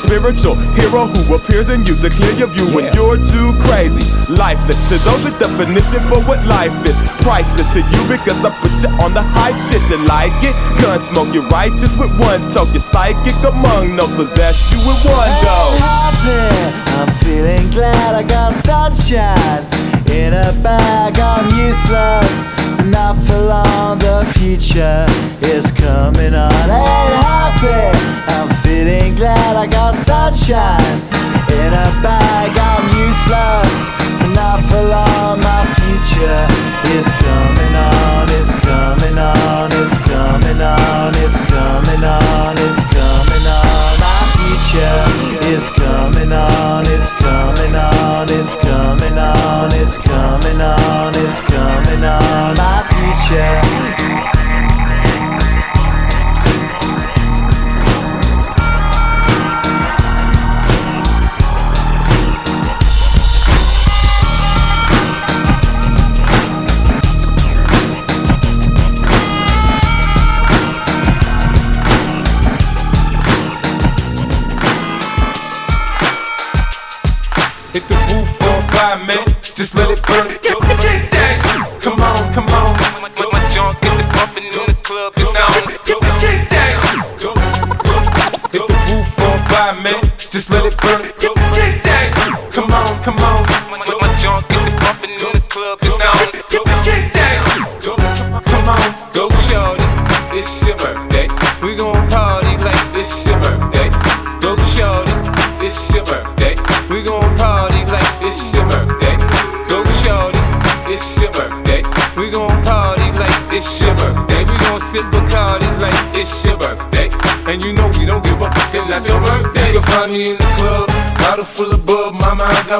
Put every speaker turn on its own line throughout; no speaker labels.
spiritual hero who appears in you to clear your view when you're too crazy. Lifeless to those, the definition for what life is. Priceless to you because I put you on the hype shit. You like it? Gun smoke, you're righteous with one toke. You're psychic among those possess you with one go.
I'm feeling glad I got sunshine in a bag. I'm useless, not for long. The future is coming on. Ain't happy. I'm feeling glad I got sunshine in a bag. I'm useless,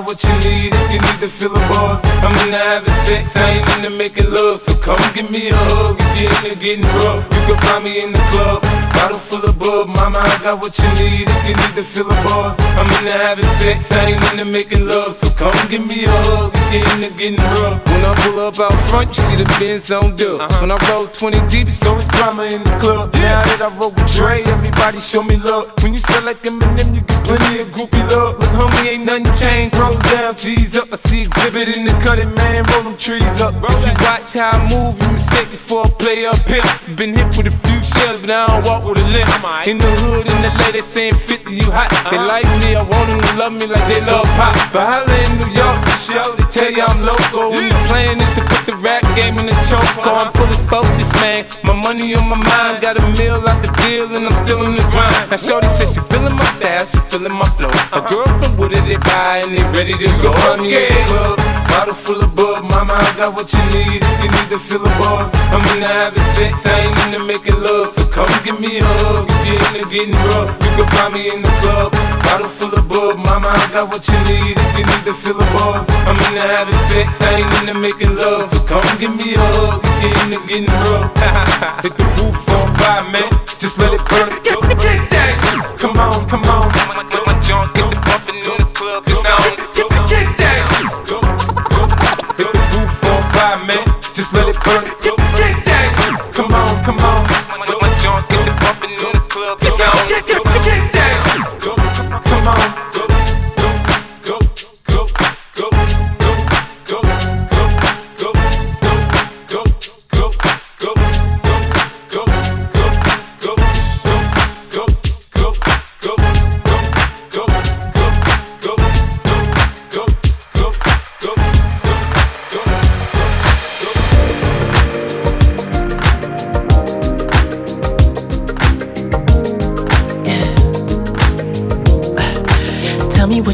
got what you need if you need to feel a buzz. I'm into having sex, I ain't into making love. So come give me a hug if you're into getting rough. You can find me in the club, I got what you need if you need to feel a buzz. I'm into having sex, I ain't into making love. So come give me a hug you're into getting rough. When I pull up out front, you see the Benz on dub. When I roll 20 deep, it's always drama in the club. Now that I roll with Dre, everybody show me love. When you sell like Eminem, you get plenty of groupie love. Look, homie, ain't nothing changed. Roll down, G's up. I see Xzibit in the cutting, man. Roll them trees up. If you watch how I move, you mistake me for a play up here. Been hit with a few shells, but I don't walk with a limp. In the hood, in the lady saying 50, you hot. They uh-huh. like me, I want them to love me like they love pop. But holla in New York for show, they tell you I'm local. When the plan is to put the rap game in the choke. I'm uh-huh. fully focused, man. My money on my mind, got a meal out the deal, and I'm still in the grind. Now, Shorty says she feeling my style, she feeling my flow. A girl from Wooded, they buy, and they ready to go. Find me in the club, bottle full of bub. Mama, I got what you need if you need to feel a buzz. I'm into having sex, I ain't into making love. So come give me a hug if you're into getting rough. You can find me in the club, bottle full of bub. Mama, I got what you need if you need to feel a buzz. I'm into having sex, I ain't into making love. So come give me a hug if you're into getting rough. Hit the roof on fire, man. Just let it burn. Come on, come on.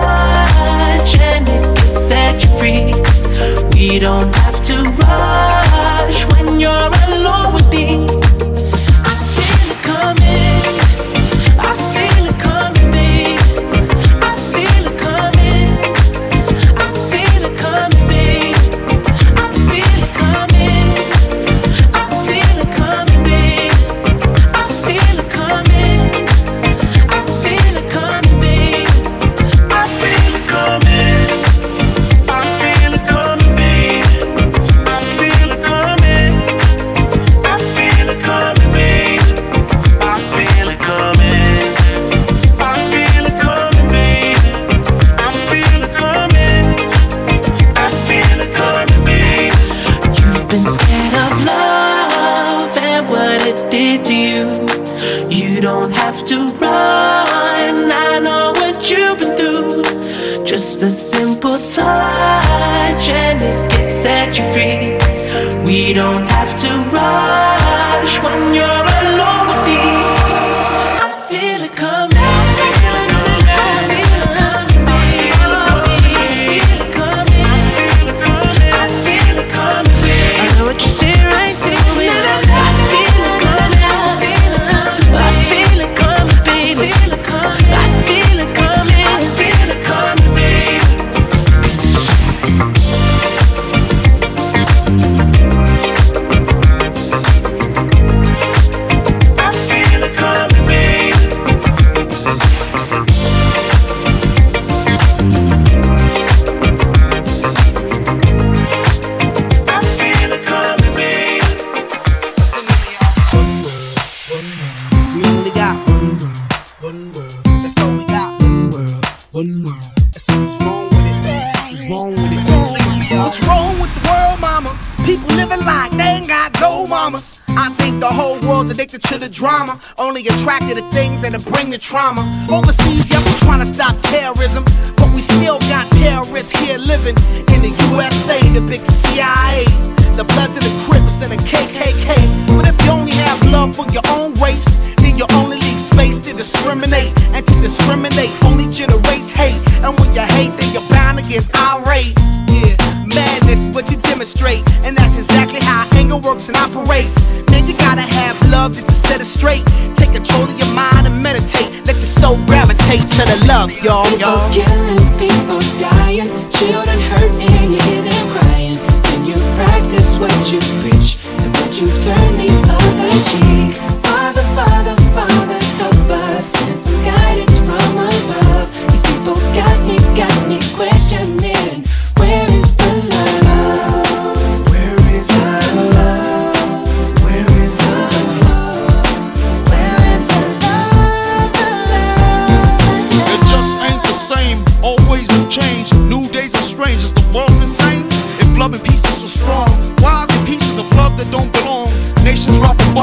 touch and it can set you free. We don't have to rush when you're
trauma. Y'all.
People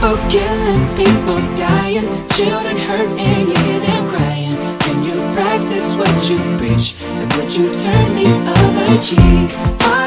People killing, people dying, children hurt and you hear them crying. Can you practice what you preach and would you turn the other cheek?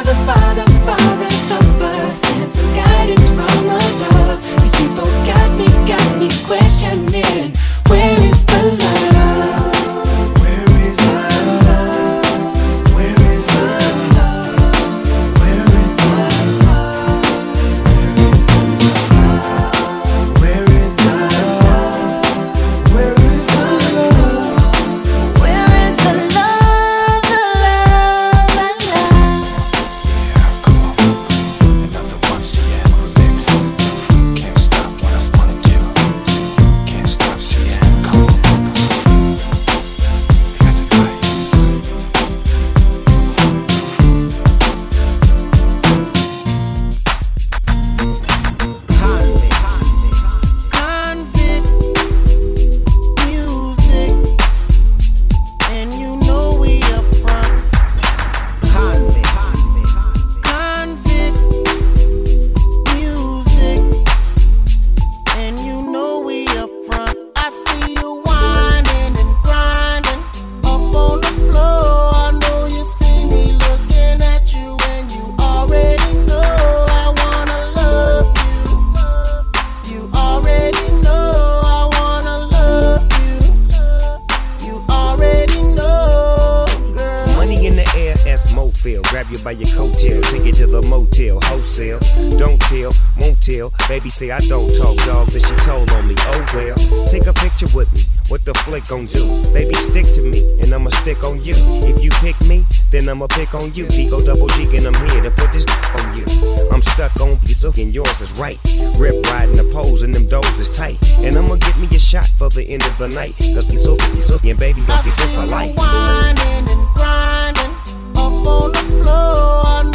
on do? Baby, stick to me, and I'ma stick on you. If you pick me, then I'ma pick on you. Vigo double G, and I'm here to put this on you. I'm stuck on pizza, and yours is right. Rip riding the poles, and them doors is tight. And I'ma get me a shot for the end of the night. Cause pizza, pizza, and baby, don't be so polite.
Whining and grinding up on the floor.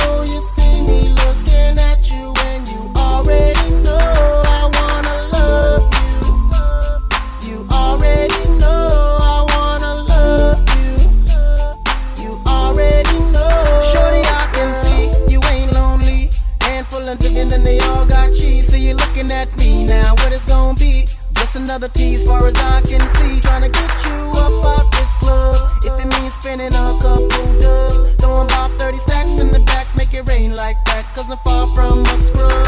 another tease. far as I can see. Trying to get you up out this club. If it means spending a couple dubs. Throwing about 30 stacks in the back, make it rain like that. Cause I'm far from a scrub.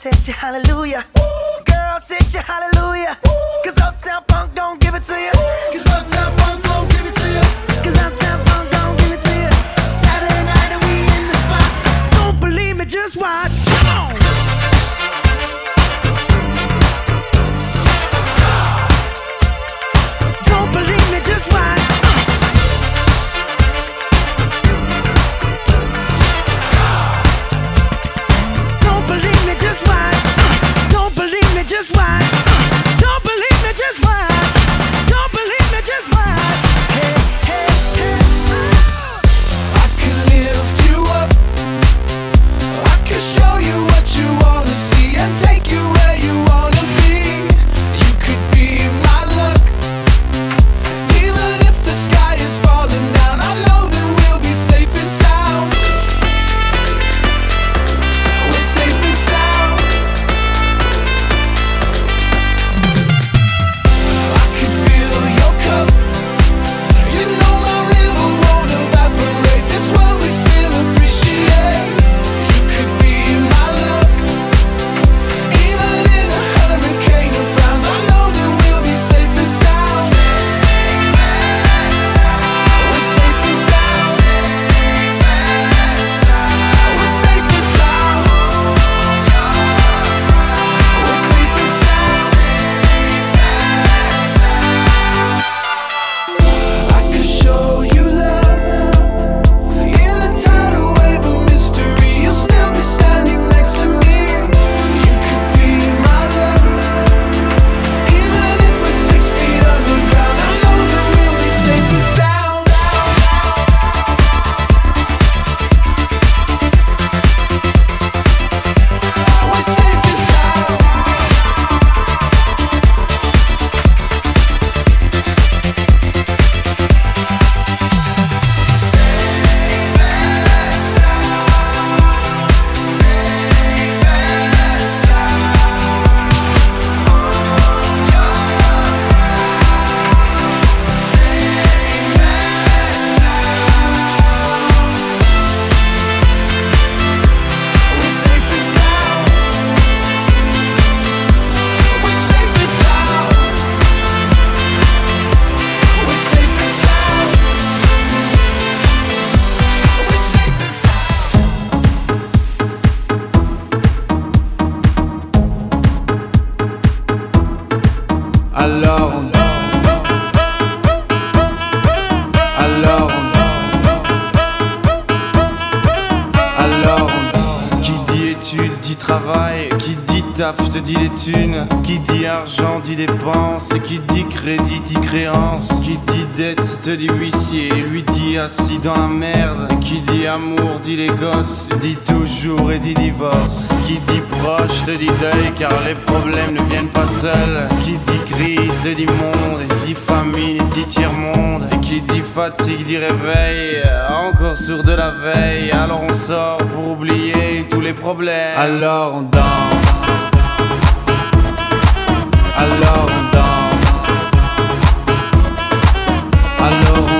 set you hallelujah. Ooh. Girl, set you hallelujah.
Les problèmes ne viennent pas seuls. Qui dit crise, dit monde, dit famine, dit tiers-monde. Et qui
dit fatigue, dit réveil, encore sur de la veille. Alors on sort pour oublier tous les problèmes. Alors on danse. Alors on danse. Alors on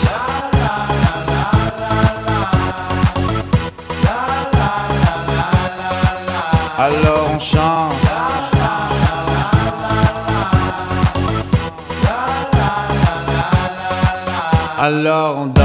Alors on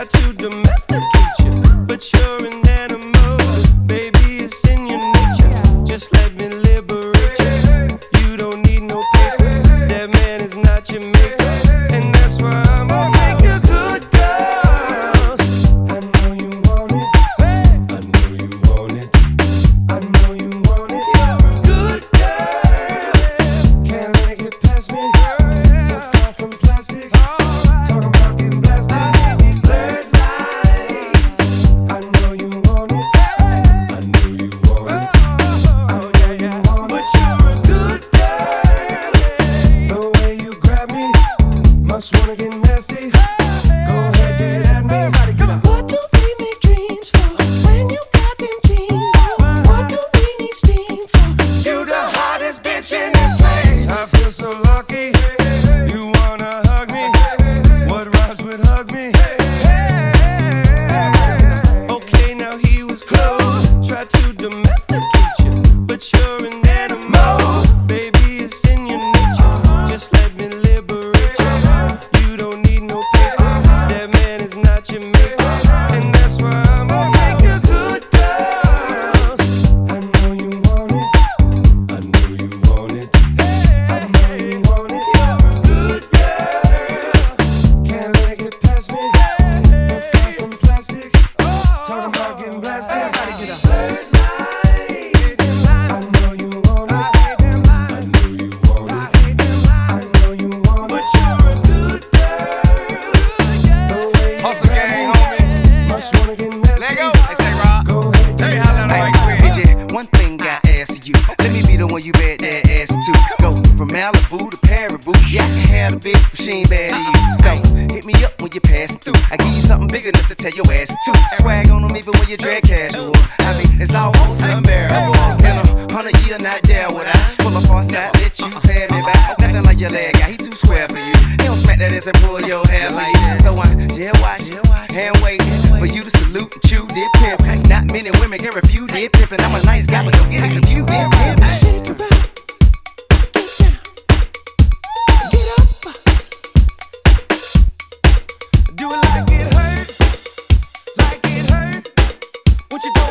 try to domesticate you, but you're in.
To Paribu. Yeah, I can have a but she ain't bad you. So hit me up when you pass through. I give you something big enough to tell your ass to. Swag on them even when you drag casual. I mean, it's almost unbearable. In a hundred year, not there would I pull up on side, let you pay me back. Nothing like your leg guy, he too square for you. He don't smack that ass and pull your hair like that. So I jail watch, hand wait for you to salute and chew dip pimp. Not many women can refuse dip pimpin'. I'm a nice guy, but don't get it confused. Dip pimpin'.
Do it like it hurt, like it hurt. What you don't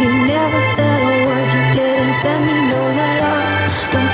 You
never said a word, you didn't send me no letter. Don't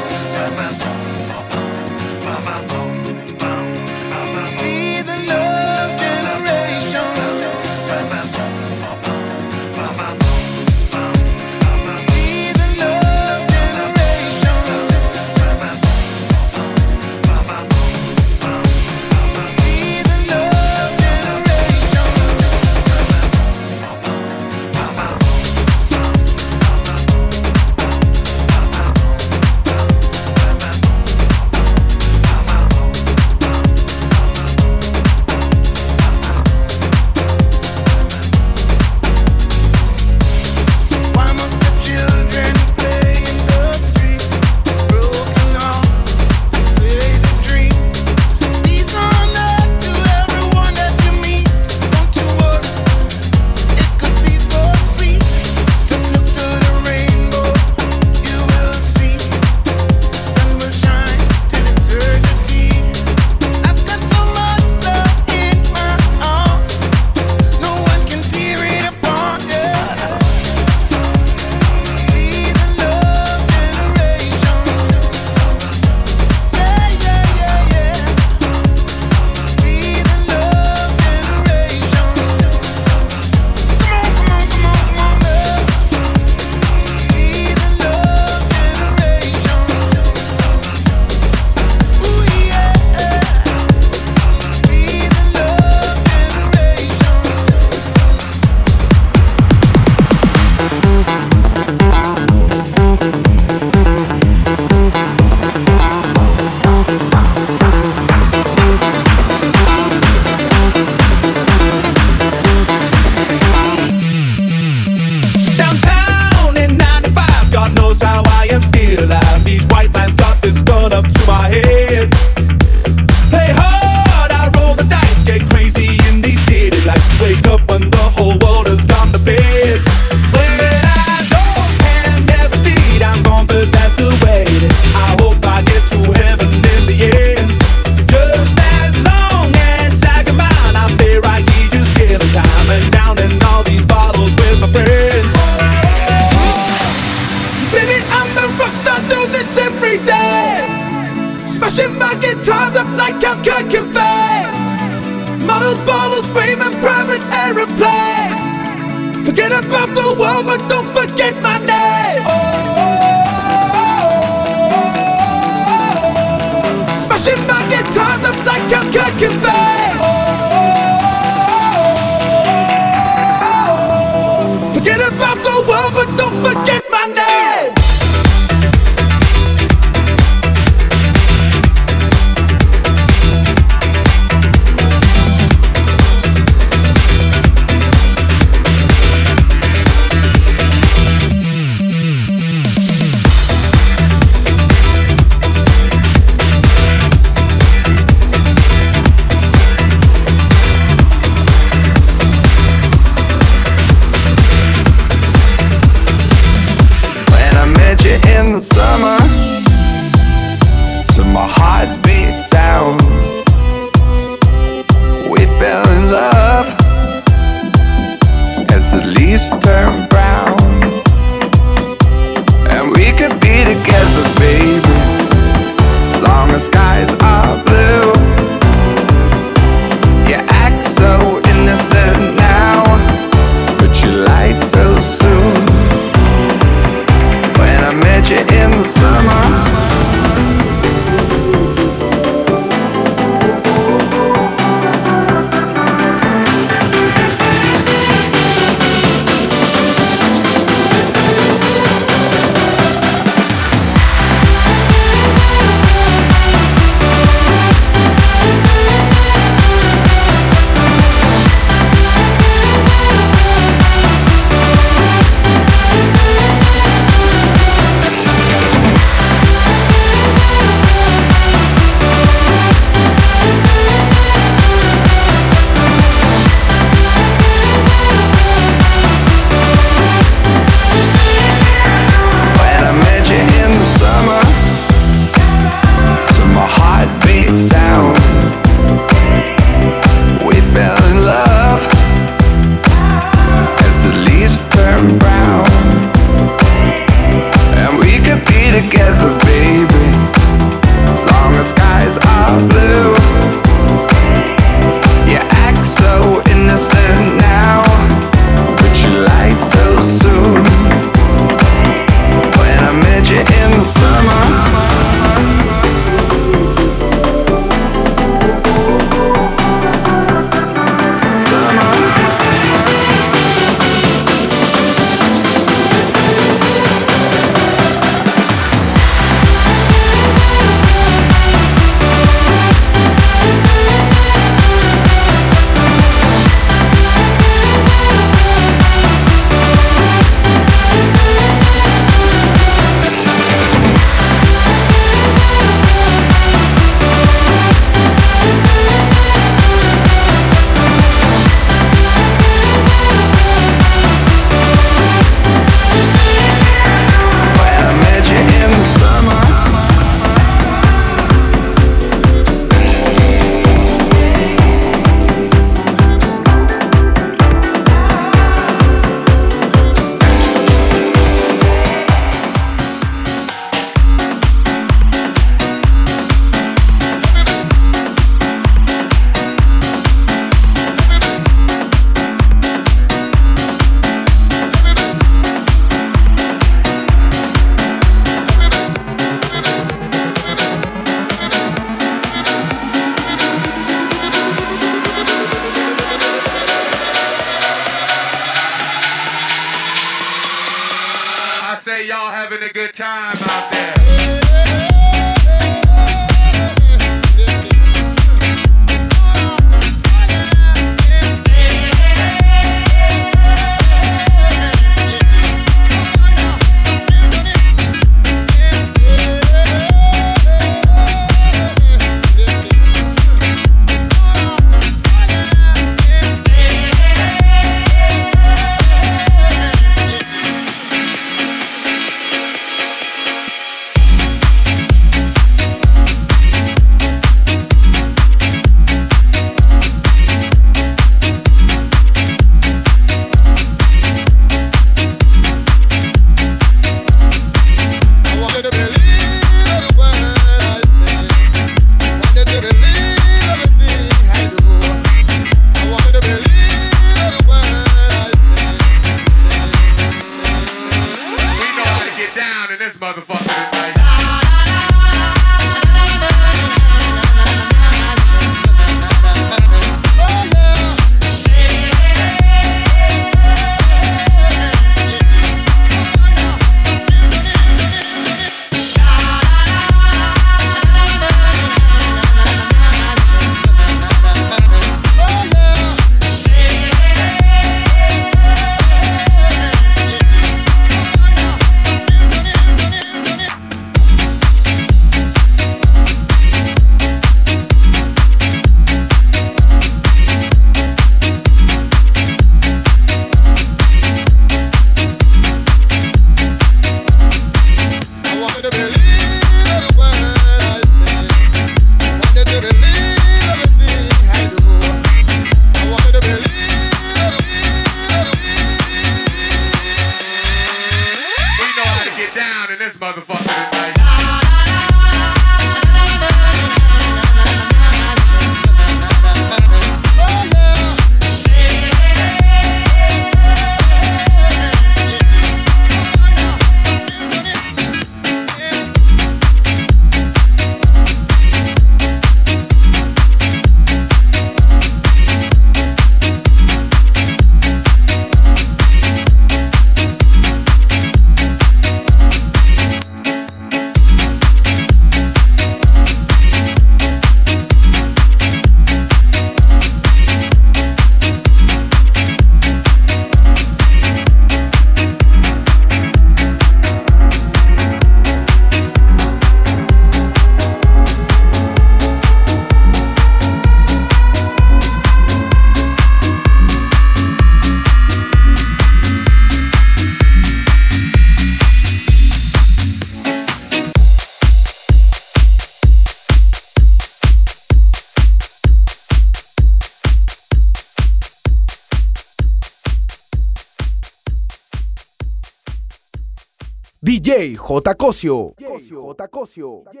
Cosio.
J. J. Cosio.
J.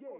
J.